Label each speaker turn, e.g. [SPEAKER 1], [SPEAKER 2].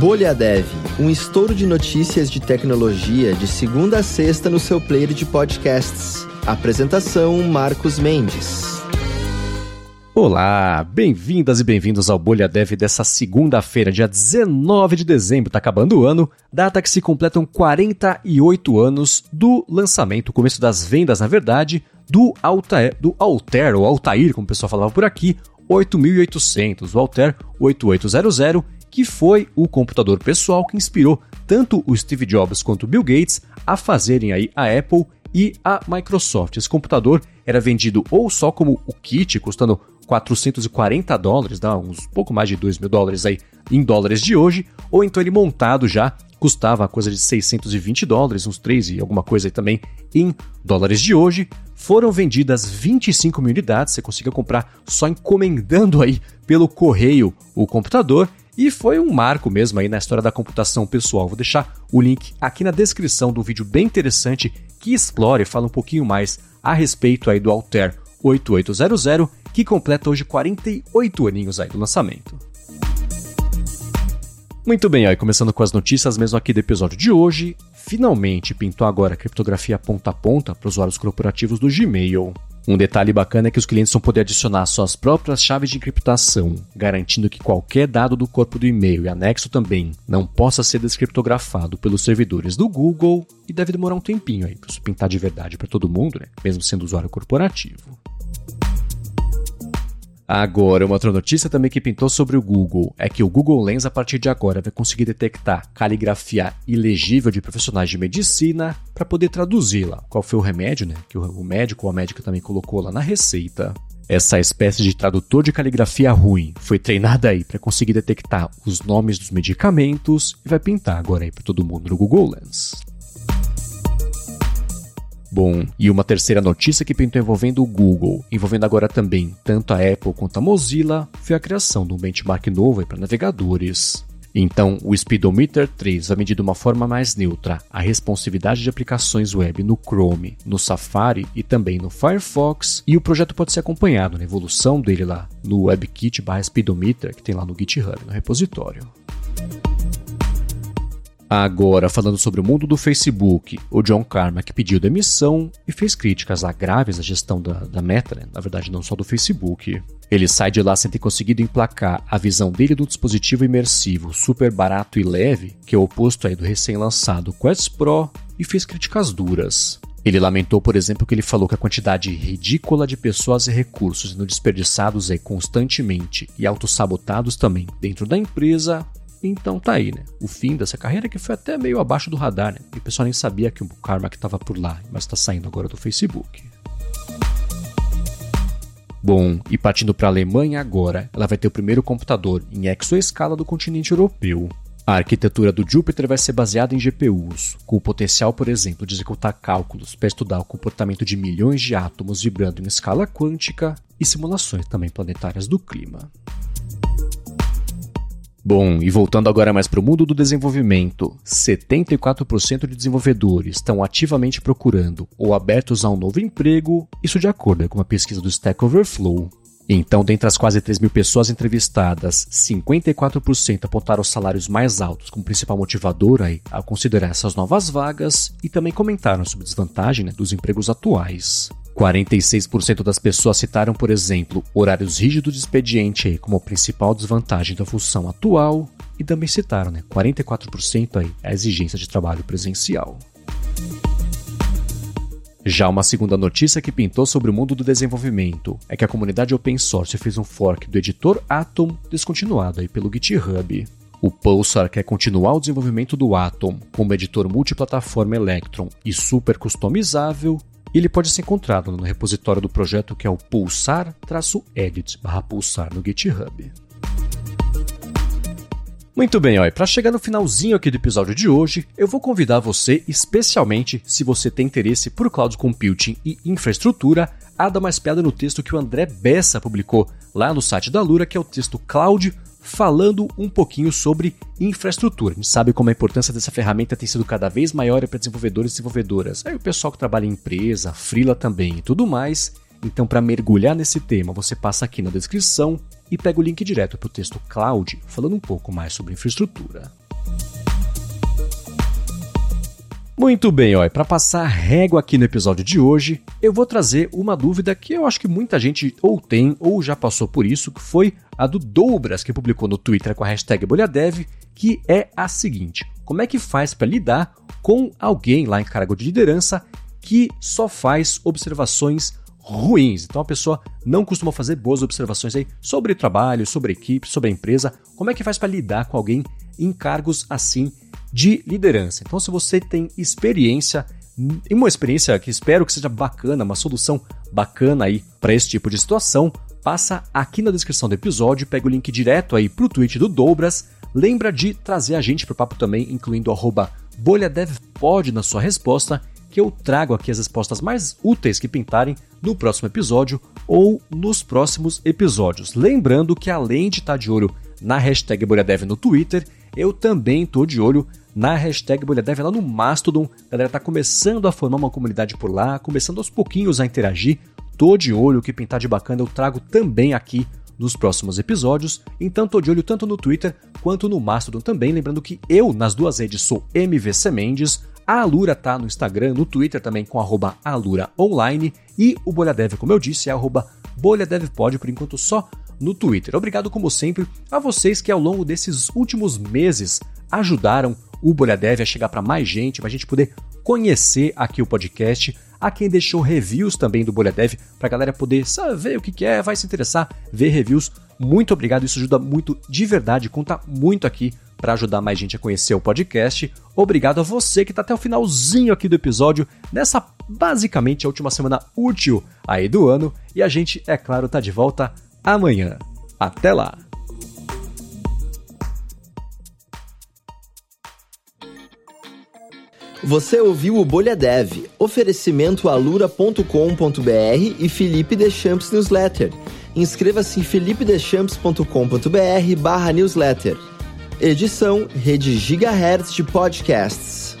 [SPEAKER 1] Bolha Dev, um estouro de notícias de tecnologia de segunda a sexta no seu player de podcasts. Apresentação Marcos Mendes.
[SPEAKER 2] Olá, bem-vindas e bem-vindos ao Bolha Dev dessa segunda-feira, dia 19 de dezembro, tá acabando o ano, data que se completam 48 anos do lançamento, começo das vendas, na verdade, do Altair, do Altair, ou Altair, como o pessoal falava por aqui, 8800, o Altair 8800, que foi o computador pessoal que inspirou tanto o Steve Jobs quanto o Bill Gates a fazerem aí a Apple e a Microsoft. Esse computador era vendido ou só como o kit, custando 440 dólares, dá uns pouco mais de 2 mil dólares aí em dólares de hoje, ou então ele montado já custava coisa de 620 dólares, uns 3 e alguma coisa aí também em dólares de hoje. Foram vendidas 25 mil unidades, você conseguia comprar só encomendando aí pelo correio o computador e foi um marco mesmo aí na história da computação pessoal. Vou deixar o link aqui na descrição do vídeo bem interessante que explora e fala um pouquinho mais a respeito aí do Altair 8800, que completa hoje 48 aninhos aí do lançamento. Muito bem, aí começando com as notícias mesmo aqui do episódio de hoje, finalmente pintou agora criptografia ponta a ponta para usuários corporativos do Gmail. Um detalhe bacana é que os clientes vão poder adicionar suas próprias chaves de encriptação, garantindo que qualquer dado do corpo do e-mail e anexo também não possa ser descriptografado pelos servidores do Google e deve demorar um tempinho aí para isso pintar de verdade para todo mundo, né? mesmo sendo usuário corporativo. Agora, uma outra notícia também que pintou sobre o Google é que o Google Lens, a partir de agora, vai conseguir detectar caligrafia ilegível de profissionais de medicina para poder traduzi-la. Qual foi o remédio, né? Que o médico ou a médica também colocou lá na receita. Essa espécie de tradutor de caligrafia ruim foi treinada aí para conseguir detectar os nomes dos medicamentos e vai pintar agora aí para todo mundo no Google Lens. Bom, e uma terceira notícia que pintou envolvendo o Google, envolvendo agora também tanto a Apple quanto a Mozilla, foi a criação de um benchmark novo para navegadores. Então, o Speedometer 3 vai medir de uma forma mais neutra a responsividade de aplicações web no Chrome, no Safari e também no Firefox, e o projeto pode ser acompanhado na evolução dele lá no WebKit/Speedometer, que tem lá no GitHub, no repositório. Agora, falando sobre o mundo do Facebook, o John Carmack pediu demissão e fez críticas graves à gestão da, da Meta, né? na verdade não só do Facebook. Ele sai de lá sem ter conseguido emplacar a visão dele do dispositivo imersivo super barato e leve, que é o oposto aí do recém-lançado Quest Pro, e fez críticas duras. Ele lamentou, por exemplo, que ele falou que a quantidade ridícula de pessoas e recursos sendo desperdiçados constantemente e autossabotados também dentro da empresa então tá aí, né? O fim dessa carreira que foi até meio abaixo do radar, né? E o pessoal nem sabia que o Karma estava por lá, mas está saindo agora do Facebook. Bom, e partindo para a Alemanha agora, ela vai ter o primeiro computador em exoescala do continente europeu. A arquitetura do Jupyter vai ser baseada em GPUs, com o potencial, por exemplo, de executar cálculos para estudar o comportamento de milhões de átomos vibrando em escala quântica e simulações também planetárias do clima. Bom, e voltando agora mais para o mundo do desenvolvimento, 74% de desenvolvedores estão ativamente procurando ou abertos a um novo emprego, isso de acordo com uma pesquisa do Stack Overflow. Então, dentre as quase 3 mil pessoas entrevistadas, 54% apontaram os salários mais altos como principal motivador aí, a considerar essas novas vagas e também comentaram sobre a desvantagem né, dos empregos atuais. 46% das pessoas citaram, por exemplo, horários rígidos de expediente como principal desvantagem da função atual e também citaram, né, 44% aí, a exigência de trabalho presencial. Já uma segunda notícia que pintou sobre o mundo do desenvolvimento é que a comunidade open source fez um fork do editor Atom descontinuado aí pelo GitHub. O Pulsar quer continuar o desenvolvimento do Atom como editor multiplataforma Electron e super customizável e ele pode ser encontrado no repositório do projeto que é o pulsar-edit/pulsar no GitHub. Muito bem, olha, para chegar no finalzinho aqui do episódio de hoje, eu vou convidar você, especialmente se você tem interesse por cloud computing e infraestrutura, a dar uma espiada no texto que o André Bessa publicou lá no site da Lura, que é o texto Cloud falando um pouquinho sobre infraestrutura. A gente sabe como a importância dessa ferramenta tem sido cada vez maior para desenvolvedores e desenvolvedoras. Aí o pessoal que trabalha em empresa, freela também e tudo mais. Então, para mergulhar nesse tema, você passa aqui na descrição e pega o link direto para o texto Cloud, falando um pouco mais sobre infraestrutura. Muito bem, ó, para passar régua aqui no episódio de hoje, eu vou trazer uma dúvida que eu acho que muita gente ou tem ou já passou por isso, que foi a do Doubras, que publicou no Twitter com a hashtag BolhaDev, que é a seguinte: como é que faz para lidar com alguém lá em cargo de liderança que só faz observações ruins. Então a pessoa não costuma fazer boas observações aí sobre trabalho, sobre equipe, sobre a empresa. Como é que faz para lidar com alguém em cargos assim de liderança? Então se você tem experiência uma experiência que espero que seja bacana, uma solução bacana aí para esse tipo de situação, passa aqui na descrição do episódio, pega o link direto aí pro tweet do Dobras. Lembra de trazer a gente pro papo também, incluindo arroba bolhadevpod na sua resposta que eu trago aqui as respostas mais úteis que pintarem no próximo episódio ou nos próximos episódios. Lembrando que além de estar de olho na hashtag BolhaDev no Twitter, eu também estou de olho na hashtag BolhaDev lá no Mastodon. A galera está começando a formar uma comunidade por lá, começando aos pouquinhos a interagir. Tô de olho, o que pintar de bacana eu trago também aqui nos próximos episódios. Então tô de olho tanto no Twitter quanto no Mastodon também. Lembrando que eu, nas duas redes, sou MVC Mendes. A Alura tá no Instagram, no Twitter também com arroba aluraonline e o BolhaDev, como eu disse, é arroba bolhadevpod, por enquanto só no Twitter. Obrigado, como sempre, a vocês que ao longo desses últimos meses ajudaram o BolhaDev a chegar para mais gente, para a gente poder conhecer aqui o podcast, a quem deixou reviews também do BolhaDev, para a galera poder saber o que, que é, vai se interessar, ver reviews. Muito obrigado, isso ajuda muito de verdade, conta muito aqui para ajudar mais gente a conhecer o podcast. Obrigado a você que está até o finalzinho aqui do episódio, nessa basicamente a última semana útil aí do ano. E a gente, é claro, tá de volta amanhã. Até lá!
[SPEAKER 1] Você ouviu o Bolha Dev, oferecimento alura.com.br e Felipe Deschamps Newsletter. Inscreva-se em felipedeschamps.com.br barra newsletter. Edição Rede Gigahertz de Podcasts.